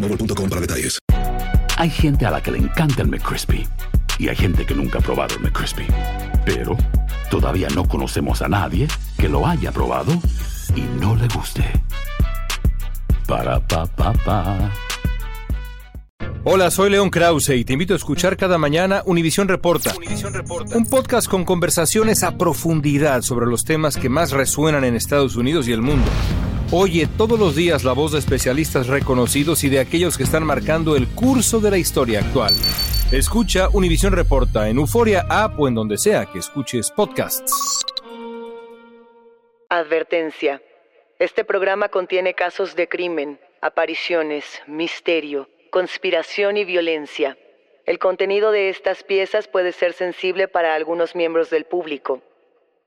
boostmobile.com para detalles. Hay gente a la que le encanta el McCrispy y hay gente que nunca ha probado el McCrispy. Pero todavía no conocemos a nadie que lo haya probado y no le guste. Para pa pa pa. Hola, soy León Krause y te invito a escuchar cada mañana Univisión Reporta, un podcast con conversaciones a profundidad sobre los temas que más resuenan en Estados Unidos y el mundo. Oye todos los días la voz de especialistas reconocidos y de aquellos que están marcando el curso de la historia actual. Escucha Univisión Reporta en Euforia App o en donde sea que escuches podcasts. Advertencia. Este programa contiene casos de crimen, apariciones, misterio, conspiración y violencia. El contenido de estas piezas puede ser sensible para algunos miembros del público.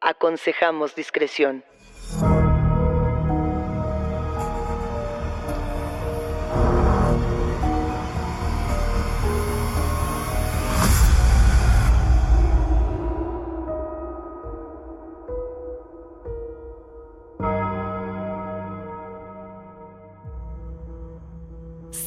Aconsejamos discreción.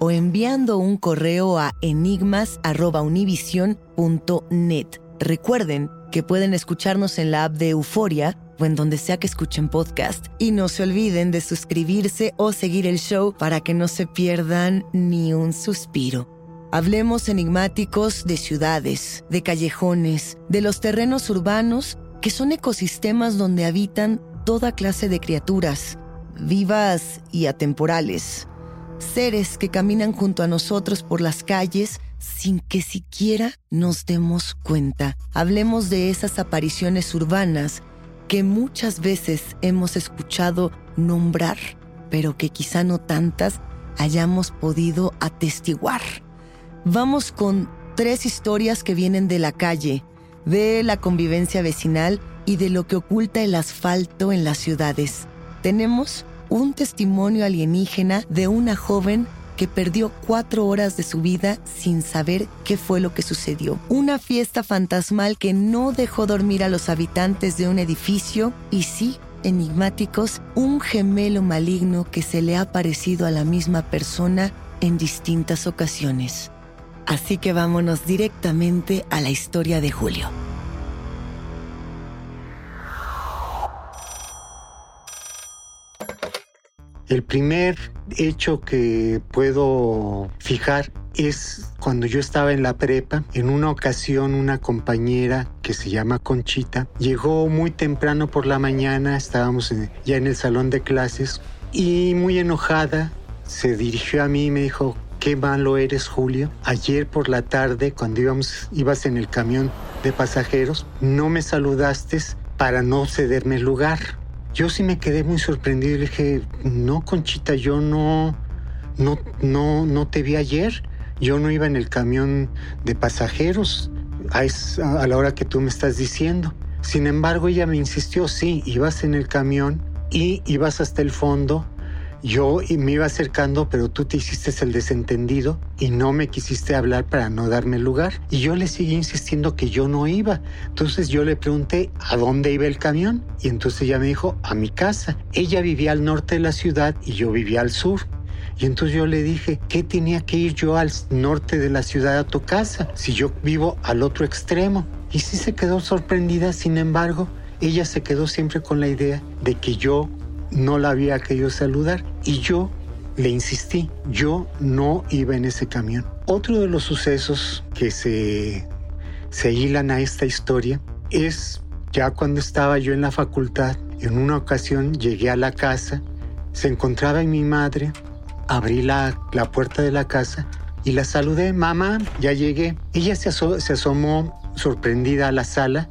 o enviando un correo a enigmas.univision.net. Recuerden que pueden escucharnos en la app de Euforia o en donde sea que escuchen podcast. Y no se olviden de suscribirse o seguir el show para que no se pierdan ni un suspiro. Hablemos enigmáticos de ciudades, de callejones, de los terrenos urbanos que son ecosistemas donde habitan toda clase de criaturas, vivas y atemporales seres que caminan junto a nosotros por las calles sin que siquiera nos demos cuenta. Hablemos de esas apariciones urbanas que muchas veces hemos escuchado nombrar, pero que quizá no tantas hayamos podido atestiguar. Vamos con tres historias que vienen de la calle, de la convivencia vecinal y de lo que oculta el asfalto en las ciudades. Tenemos un testimonio alienígena de una joven que perdió cuatro horas de su vida sin saber qué fue lo que sucedió. Una fiesta fantasmal que no dejó dormir a los habitantes de un edificio y sí, enigmáticos, un gemelo maligno que se le ha parecido a la misma persona en distintas ocasiones. Así que vámonos directamente a la historia de Julio. El primer hecho que puedo fijar es cuando yo estaba en la prepa. En una ocasión una compañera que se llama Conchita llegó muy temprano por la mañana, estábamos ya en el salón de clases y muy enojada se dirigió a mí y me dijo, qué malo eres, Julio. Ayer por la tarde, cuando íbamos, ibas en el camión de pasajeros, no me saludaste para no cederme el lugar. Yo sí me quedé muy sorprendido y le dije, no, Conchita, yo no, no, no, no te vi ayer. Yo no iba en el camión de pasajeros a, a la hora que tú me estás diciendo. Sin embargo, ella me insistió, sí, ibas en el camión y ibas hasta el fondo yo me iba acercando, pero tú te hiciste el desentendido y no me quisiste hablar para no darme lugar. Y yo le seguí insistiendo que yo no iba. Entonces yo le pregunté a dónde iba el camión y entonces ella me dijo a mi casa. Ella vivía al norte de la ciudad y yo vivía al sur. Y entonces yo le dije, ¿qué tenía que ir yo al norte de la ciudad a tu casa si yo vivo al otro extremo? Y sí se quedó sorprendida, sin embargo, ella se quedó siempre con la idea de que yo no la había querido saludar y yo le insistí, yo no iba en ese camión. Otro de los sucesos que se, se hilan a esta historia es ya cuando estaba yo en la facultad, en una ocasión llegué a la casa, se encontraba en mi madre, abrí la, la puerta de la casa y la saludé, mamá, ya llegué. Ella se, se asomó sorprendida a la sala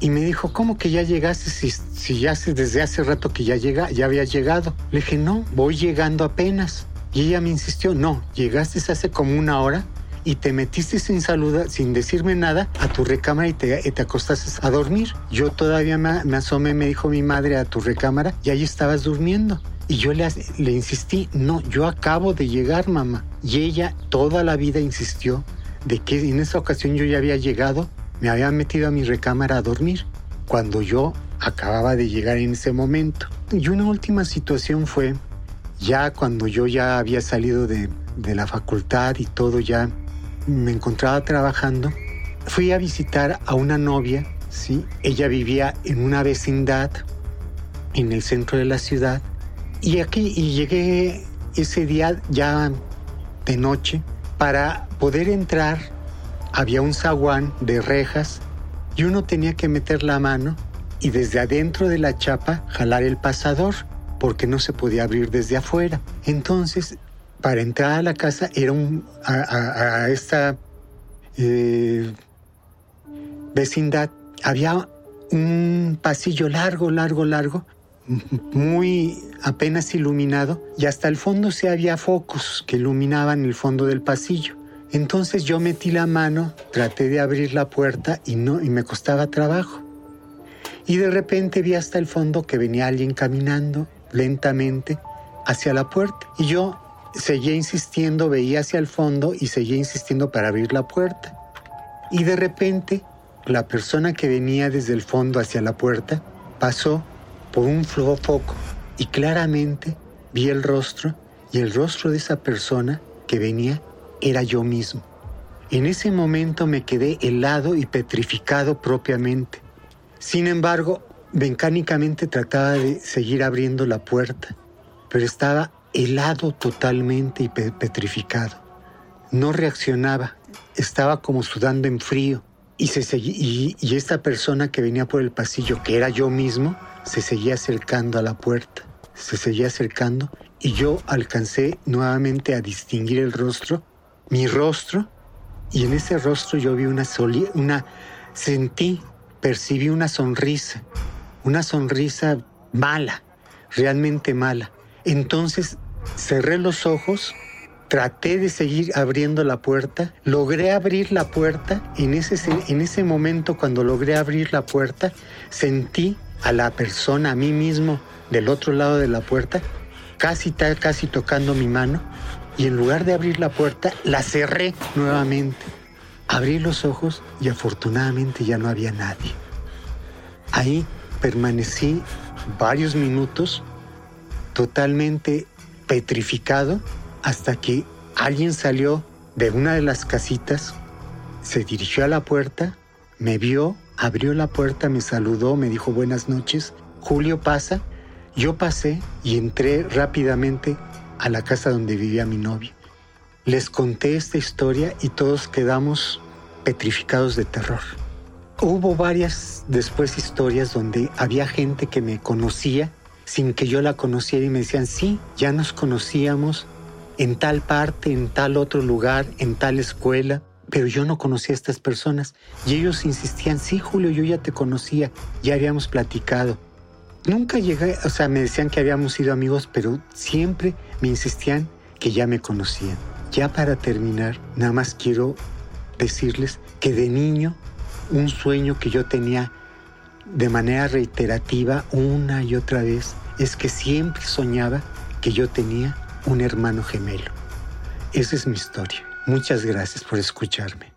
y me dijo, ¿cómo que ya llegaste si, si ya desde hace rato que ya, llega, ya había llegado? Le dije, no, voy llegando apenas. Y ella me insistió, no, llegaste hace como una hora y te metiste sin saludar, sin decirme nada, a tu recámara y te, te acostaste a dormir. Yo todavía me, me, asomé, me dijo mi madre, a tu recámara y ahí estabas durmiendo. Y yo le, le insistí, no, yo acabo de llegar, mamá. Y ella toda la vida insistió de que en esa ocasión yo ya había llegado me había metido a mi recámara a dormir cuando yo acababa de llegar en ese momento. Y una última situación fue ya cuando yo ya había salido de, de la facultad y todo ya me encontraba trabajando, fui a visitar a una novia, ¿sí? Ella vivía en una vecindad en el centro de la ciudad y aquí y llegué ese día ya de noche para poder entrar había un zaguán de rejas y uno tenía que meter la mano y desde adentro de la chapa jalar el pasador porque no se podía abrir desde afuera. Entonces, para entrar a la casa era un, a, esta eh, vecindad había un pasillo largo, largo, largo, muy apenas iluminado y hasta el fondo se había focos que iluminaban el fondo del pasillo. Entonces yo metí la mano, traté de abrir la puerta y no y me costaba trabajo. Y de repente vi hasta el fondo que venía alguien caminando lentamente hacia la puerta y yo seguía insistiendo, veía hacia el fondo y seguía insistiendo para abrir la puerta. Y de repente la persona que venía desde el fondo hacia la puerta pasó por un foco y claramente vi el rostro y el rostro de esa persona que venía era yo mismo. En ese momento me quedé helado y petrificado propiamente. Sin embargo, mecánicamente trataba de seguir abriendo la puerta, pero estaba helado totalmente y petrificado. No reaccionaba, estaba como sudando en frío y, se y, y esta persona que venía por el pasillo, que era yo mismo, se seguía acercando a la puerta, se seguía acercando y yo alcancé nuevamente a distinguir el rostro mi rostro y en ese rostro yo vi una, una sentí, percibí una sonrisa, una sonrisa mala, realmente mala. Entonces cerré los ojos, traté de seguir abriendo la puerta, logré abrir la puerta, en ese, en ese momento cuando logré abrir la puerta, sentí a la persona, a mí mismo, del otro lado de la puerta, casi, casi tocando mi mano, y en lugar de abrir la puerta, la cerré nuevamente. Abrí los ojos y afortunadamente ya no había nadie. Ahí permanecí varios minutos totalmente petrificado hasta que alguien salió de una de las casitas, se dirigió a la puerta, me vio, abrió la puerta, me saludó, me dijo buenas noches, Julio pasa. Yo pasé y entré rápidamente a la casa donde vivía mi novia. Les conté esta historia y todos quedamos petrificados de terror. Hubo varias después historias donde había gente que me conocía sin que yo la conociera y me decían, sí, ya nos conocíamos, en tal parte, en tal otro lugar, en tal escuela, pero yo no conocía a estas personas y ellos insistían, sí, Julio, yo ya te conocía, ya habíamos platicado. Nunca llegué, o sea, me decían que habíamos sido amigos, pero siempre me insistían que ya me conocían. Ya para terminar, nada más quiero decirles que de niño, un sueño que yo tenía de manera reiterativa una y otra vez es que siempre soñaba que yo tenía un hermano gemelo. Esa es mi historia. Muchas gracias por escucharme.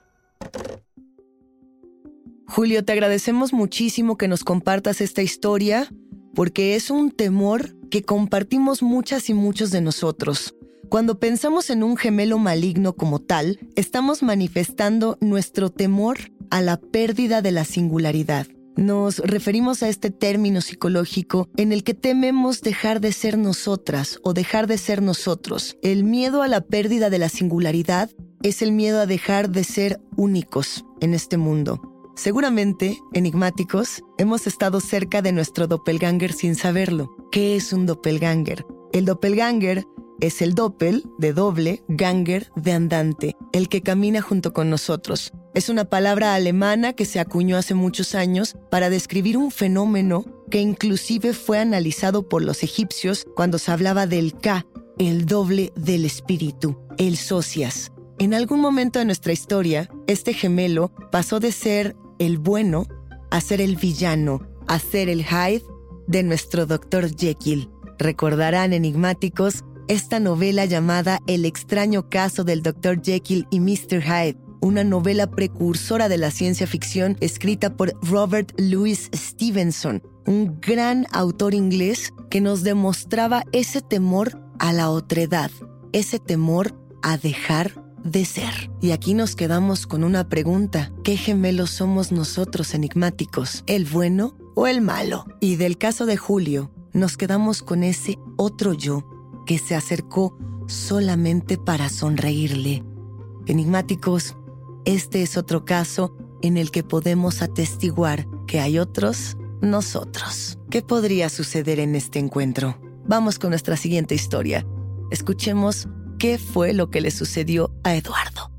Julio, te agradecemos muchísimo que nos compartas esta historia porque es un temor que compartimos muchas y muchos de nosotros. Cuando pensamos en un gemelo maligno como tal, estamos manifestando nuestro temor a la pérdida de la singularidad. Nos referimos a este término psicológico en el que tememos dejar de ser nosotras o dejar de ser nosotros. El miedo a la pérdida de la singularidad es el miedo a dejar de ser únicos en este mundo. Seguramente, enigmáticos, hemos estado cerca de nuestro doppelganger sin saberlo. ¿Qué es un doppelganger? El doppelganger es el doppel de doble, ganger de andante, el que camina junto con nosotros. Es una palabra alemana que se acuñó hace muchos años para describir un fenómeno que inclusive fue analizado por los egipcios cuando se hablaba del Ka, el doble del espíritu, el socias. En algún momento de nuestra historia, este gemelo pasó de ser el bueno a ser el villano, a ser el Hyde de nuestro Dr. Jekyll. Recordarán enigmáticos esta novela llamada El extraño caso del Dr. Jekyll y Mr. Hyde, una novela precursora de la ciencia ficción escrita por Robert Louis Stevenson, un gran autor inglés que nos demostraba ese temor a la otredad, ese temor a dejar de ser. Y aquí nos quedamos con una pregunta. ¿Qué gemelos somos nosotros enigmáticos? ¿El bueno o el malo? Y del caso de Julio, nos quedamos con ese otro yo que se acercó solamente para sonreírle. Enigmáticos, este es otro caso en el que podemos atestiguar que hay otros nosotros. ¿Qué podría suceder en este encuentro? Vamos con nuestra siguiente historia. Escuchemos qué fue lo que le sucedió a Eduardo.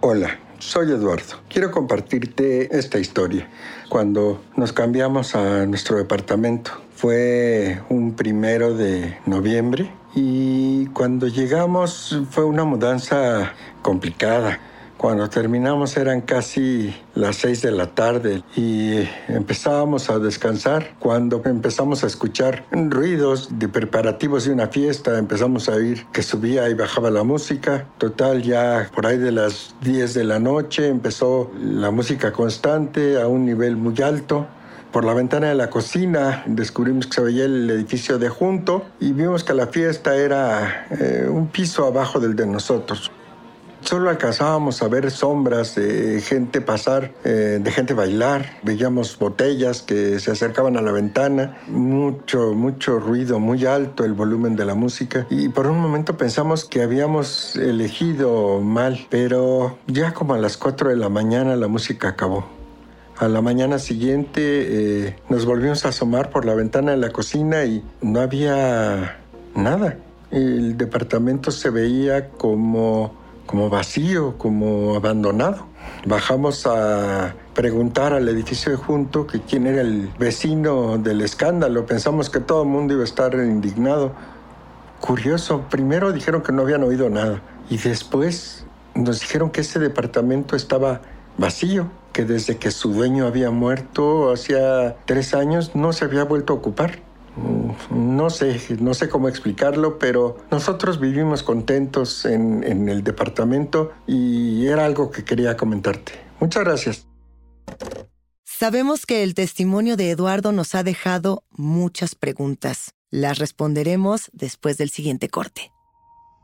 Hola, soy Eduardo. Quiero compartirte esta historia. Cuando nos cambiamos a nuestro departamento, fue un primero de noviembre y cuando llegamos fue una mudanza complicada. Cuando terminamos eran casi las seis de la tarde y empezábamos a descansar. Cuando empezamos a escuchar ruidos de preparativos de una fiesta, empezamos a oír que subía y bajaba la música. Total, ya por ahí de las 10 de la noche empezó la música constante a un nivel muy alto. Por la ventana de la cocina descubrimos que se veía el edificio de junto y vimos que la fiesta era eh, un piso abajo del de nosotros. Solo alcanzábamos a ver sombras de gente pasar, eh, de gente bailar. Veíamos botellas que se acercaban a la ventana. Mucho, mucho ruido, muy alto el volumen de la música. Y por un momento pensamos que habíamos elegido mal. Pero ya como a las 4 de la mañana la música acabó. A la mañana siguiente eh, nos volvimos a asomar por la ventana de la cocina y no había nada. El departamento se veía como, como vacío, como abandonado. Bajamos a preguntar al edificio de junto que quién era el vecino del escándalo. Pensamos que todo el mundo iba a estar indignado. Curioso, primero dijeron que no habían oído nada y después nos dijeron que ese departamento estaba vacío que desde que su dueño había muerto hacía tres años no se había vuelto a ocupar. Mm, no sé, no sé cómo explicarlo, pero nosotros vivimos contentos en, en el departamento y era algo que quería comentarte. Muchas gracias. Sabemos que el testimonio de Eduardo nos ha dejado muchas preguntas. Las responderemos después del siguiente corte.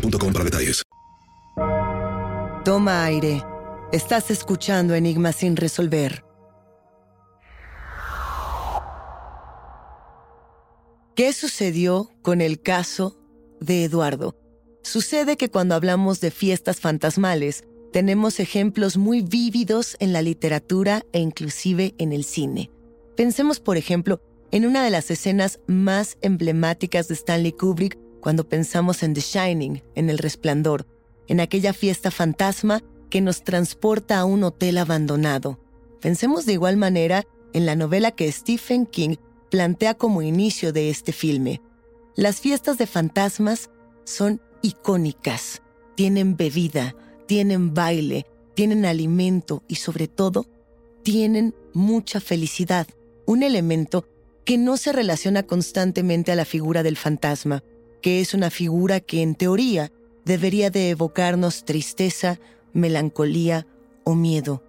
boostmobile.com para detalles. Toma aire. Estás escuchando Enigmas sin resolver. ¿Qué sucedió con el caso de Eduardo? Sucede que cuando hablamos de fiestas fantasmales, tenemos ejemplos muy vívidos en la literatura e inclusive en el cine. Pensemos, por ejemplo, en una de las escenas más emblemáticas de Stanley Kubrick cuando pensamos en The Shining, en El Resplandor, en aquella fiesta fantasma que nos transporta a un hotel abandonado. Pensemos de igual manera en la novela que Stephen King plantea como inicio de este filme. Las fiestas de fantasmas son icónicas, tienen bebida, tienen baile, tienen alimento y sobre todo, tienen mucha felicidad, un elemento que no se relaciona constantemente a la figura del fantasma, que es una figura que en teoría debería de evocarnos tristeza, melancolía o miedo.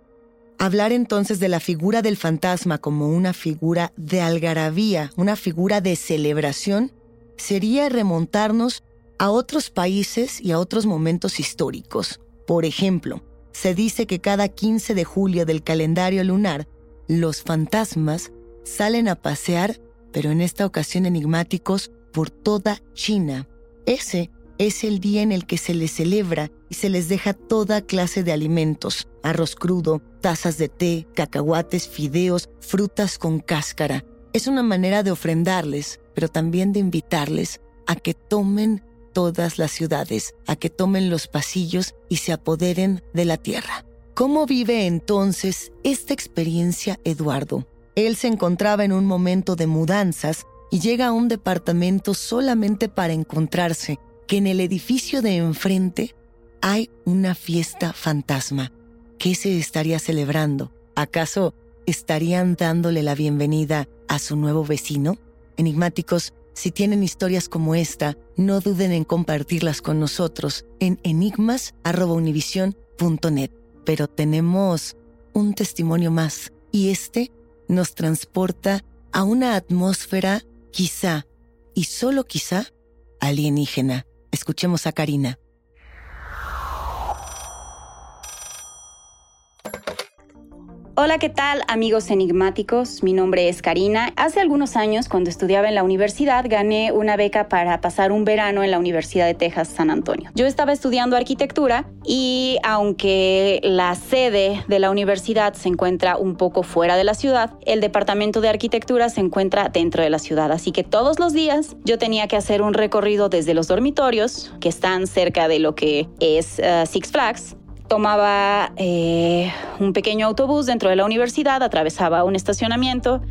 Hablar entonces de la figura del fantasma como una figura de algarabía, una figura de celebración, sería remontarnos a otros países y a otros momentos históricos. Por ejemplo, se dice que cada 15 de julio del calendario lunar, los fantasmas salen a pasear, pero en esta ocasión enigmáticos, por toda China. Ese es el día en el que se les celebra y se les deja toda clase de alimentos, arroz crudo, tazas de té, cacahuates, fideos, frutas con cáscara. Es una manera de ofrendarles, pero también de invitarles a que tomen todas las ciudades, a que tomen los pasillos y se apoderen de la tierra. ¿Cómo vive entonces esta experiencia Eduardo? Él se encontraba en un momento de mudanzas y llega a un departamento solamente para encontrarse que en el edificio de enfrente hay una fiesta fantasma. ¿Qué se estaría celebrando? ¿Acaso estarían dándole la bienvenida a su nuevo vecino? Enigmáticos, si tienen historias como esta, no duden en compartirlas con nosotros en enigmas.univision.net. Pero tenemos un testimonio más y este nos transporta a una atmósfera quizá, y solo quizá, alienígena. Escuchemos a Karina. Hola, ¿qué tal amigos enigmáticos? Mi nombre es Karina. Hace algunos años, cuando estudiaba en la universidad, gané una beca para pasar un verano en la Universidad de Texas San Antonio. Yo estaba estudiando arquitectura y aunque la sede de la universidad se encuentra un poco fuera de la ciudad, el departamento de arquitectura se encuentra dentro de la ciudad. Así que todos los días yo tenía que hacer un recorrido desde los dormitorios, que están cerca de lo que es uh, Six Flags, tomaba eh, un pequeño autobús dentro de la universidad, atravesaba un estacionamiento,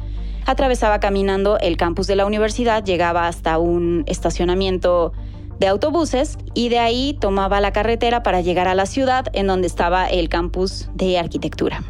atravesaba caminando el campus de la universidad, llegaba hasta un estacionamiento de autobuses y de ahí tomaba la carretera para llegar a la ciudad en donde estaba el campus de arquitectura.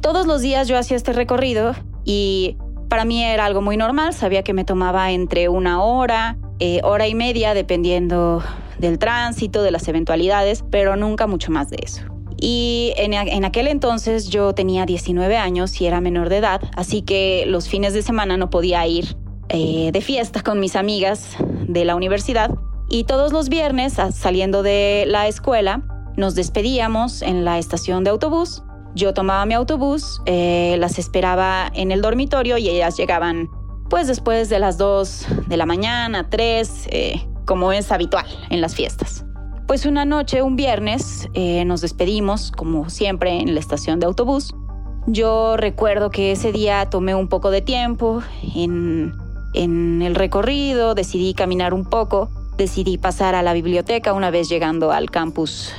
Todos los días yo hacía este recorrido y para mí era algo muy normal, sabía que me tomaba entre una hora, eh, hora y media, dependiendo del tránsito, de las eventualidades, pero nunca mucho más de eso. Y en, en, aquel entonces yo tenía 19 años y era menor de edad, así que los fines de semana no podía ir eh, de fiesta con mis amigas de la universidad y todos los viernes saliendo de la escuela nos despedíamos en la estación de autobús. Yo tomaba mi autobús, eh, las esperaba en el dormitorio y ellas llegaban pues después de las 2 de la mañana, 3, eh, como es habitual en las fiestas. Pues una noche, un viernes, eh, nos despedimos, como siempre, en la estación de autobús. Yo recuerdo que ese día tomé un poco de tiempo en, en el recorrido, decidí caminar un poco, decidí pasar a la biblioteca una vez llegando al campus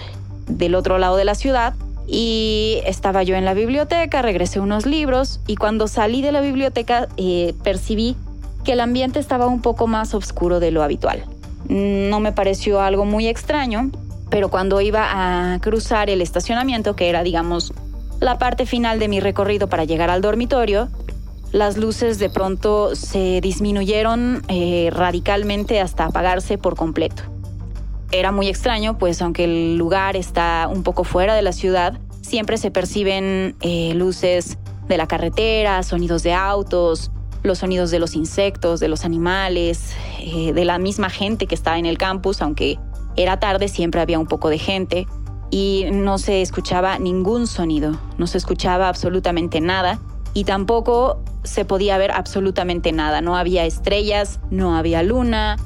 del otro lado de la ciudad y estaba yo en la biblioteca, regresé unos libros y cuando salí de la biblioteca eh, percibí que el ambiente estaba un poco más oscuro de lo habitual. No me pareció algo muy extraño, pero cuando iba a cruzar el estacionamiento, que era digamos la parte final de mi recorrido para llegar al dormitorio, las luces de pronto se disminuyeron eh, radicalmente hasta apagarse por completo era muy extraño, pues aunque el lugar está un poco fuera de la ciudad, siempre se perciben eh, luces de la carretera, sonidos de autos, los sonidos de los insectos, de los animales, eh, de la misma gente que estaba en el campus, aunque era tarde, siempre había un poco de gente y no se escuchaba ningún sonido, no se escuchaba absolutamente nada y tampoco se podía ver absolutamente nada, no había estrellas, no había luna,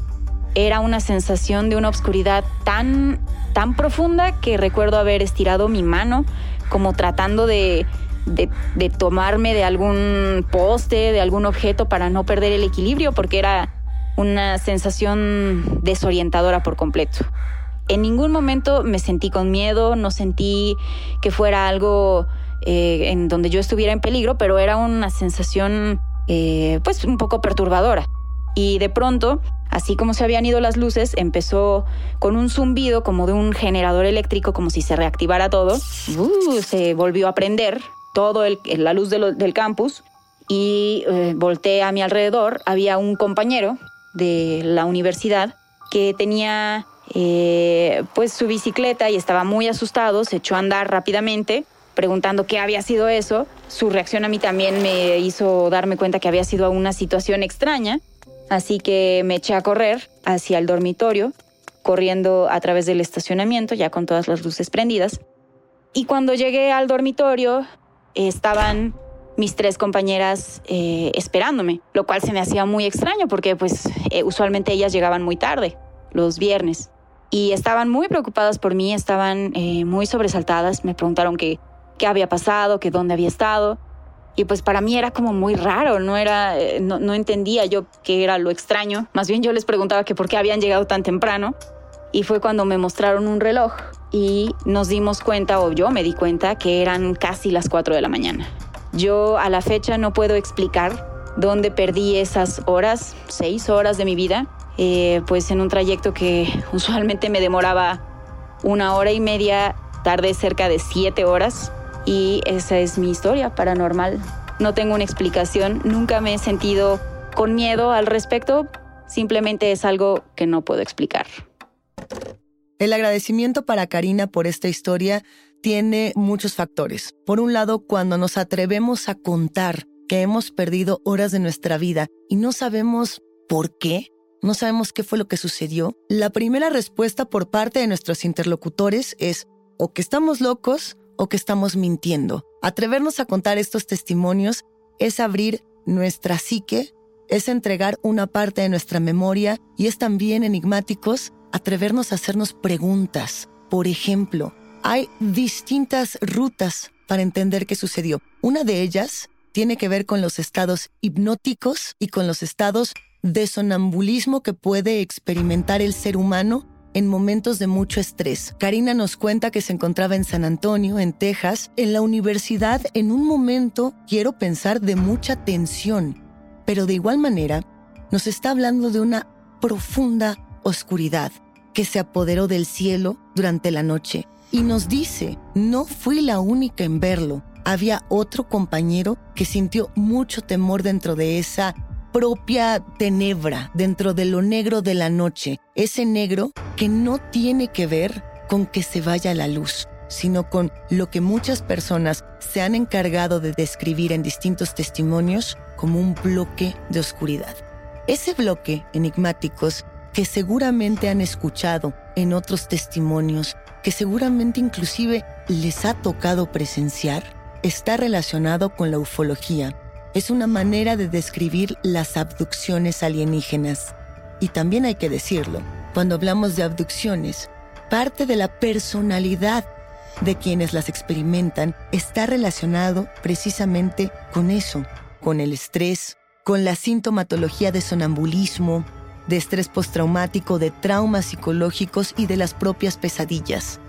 era una sensación de una oscuridad tan, tan profunda que recuerdo haber estirado mi mano como tratando de, de, tomarme de algún poste, de algún objeto para no perder el equilibrio, porque era una sensación desorientadora por completo. En ningún momento me sentí con miedo, no sentí que fuera algo eh, en donde yo estuviera en peligro, pero era una sensación eh, pues un poco perturbadora. Y de pronto Así como se habían ido las luces, empezó con un zumbido como de un generador eléctrico, como si se reactivara todo. Uh, se volvió a prender todo la luz del campus y eh, volteé a mi alrededor. Había un compañero de la universidad que tenía eh, pues su bicicleta y estaba muy asustado, se echó a andar rápidamente preguntando qué había sido eso. Su reacción a mí también me hizo darme cuenta que había sido una situación extraña Así que me eché a correr hacia el dormitorio, corriendo a través del estacionamiento, ya con todas las luces prendidas. Y cuando llegué al dormitorio, estaban mis tres compañeras eh, esperándome, lo cual se me hacía muy extraño porque pues eh, usualmente ellas llegaban muy tarde, los viernes. Y estaban muy preocupadas por mí, estaban eh, muy sobresaltadas, me preguntaron qué, había pasado, que dónde había estado. Y pues para mí era como muy raro, no era, eh, no, entendía yo qué era lo extraño. Más bien yo les preguntaba que por qué habían llegado tan temprano. Y fue cuando me mostraron un reloj y nos dimos cuenta, o yo me di cuenta, que eran casi las 4 de la mañana. Yo a la fecha no puedo explicar dónde perdí esas horas, seis horas de mi vida, eh, pues en un trayecto que usualmente me demoraba una hora y media, tardé cerca de siete horas y esa es mi historia paranormal. No tengo una explicación, nunca me he sentido con miedo al respecto, simplemente es algo que no puedo explicar. El agradecimiento para Karina por esta historia tiene muchos factores. Por un lado, cuando nos atrevemos a contar que hemos perdido horas de nuestra vida y no sabemos por qué, no sabemos qué fue lo que sucedió, la primera respuesta por parte de nuestros interlocutores es o que estamos locos o que estamos mintiendo. Atrevernos a contar estos testimonios es abrir nuestra psique, es entregar una parte de nuestra memoria y es también enigmáticos atrevernos a hacernos preguntas. Por ejemplo, hay distintas rutas para entender qué sucedió. Una de ellas tiene que ver con los estados hipnóticos y con los estados de sonambulismo que puede experimentar el ser humano en momentos de mucho estrés. Karina nos cuenta que se encontraba en San Antonio, en Texas, en la universidad en un momento, quiero pensar, de mucha tensión, pero de igual manera nos está hablando de una profunda oscuridad que se apoderó del cielo durante la noche. Y nos dice, no fui la única en verlo, había otro compañero que sintió mucho temor dentro de esa propia tenebra dentro de lo negro de la noche, ese negro que no tiene que ver con que se vaya la luz, sino con lo que muchas personas se han encargado de describir en distintos testimonios como un bloque de oscuridad. Ese bloque, enigmáticos, que seguramente han escuchado en otros testimonios, que seguramente inclusive les ha tocado presenciar, está relacionado con la ufología. Es una manera de describir las abducciones alienígenas. Y también hay que decirlo, cuando hablamos de abducciones, parte de la personalidad de quienes las experimentan está relacionado precisamente con eso, con el estrés, con la sintomatología de sonambulismo, de estrés postraumático, de traumas psicológicos y de las propias pesadillas.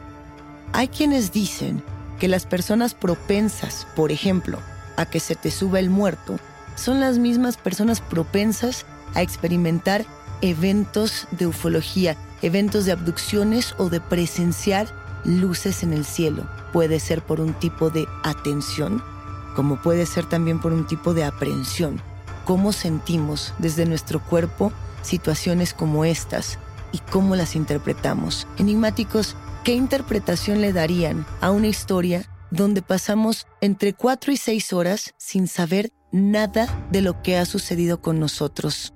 Hay quienes dicen que las personas propensas, por ejemplo, a que se te suba el muerto, son las mismas personas propensas a experimentar eventos de ufología, eventos de abducciones o de presenciar luces en el cielo. Puede ser por un tipo de atención, como puede ser también por un tipo de aprehensión. Cómo sentimos desde nuestro cuerpo situaciones como estas y cómo las interpretamos. Enigmáticos, ¿qué interpretación le darían a una historia donde pasamos entre cuatro y seis horas sin saber nada de lo que ha sucedido con nosotros?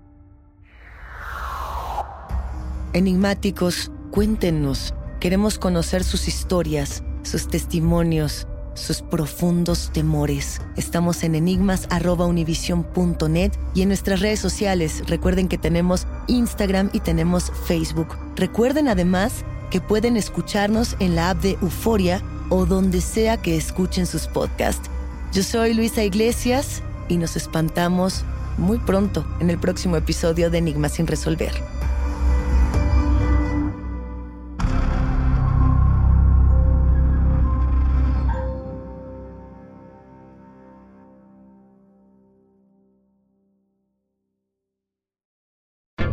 Enigmáticos, cuéntenos. Queremos conocer sus historias, sus testimonios, sus profundos temores. Estamos en enigmas.univision.net y en nuestras redes sociales. Recuerden que tenemos Instagram y tenemos Facebook. Recuerden además que pueden escucharnos en la app de Euforia o donde sea que escuchen sus podcasts. Yo soy Luisa Iglesias y nos espantamos muy pronto en el próximo episodio de Enigmas sin resolver.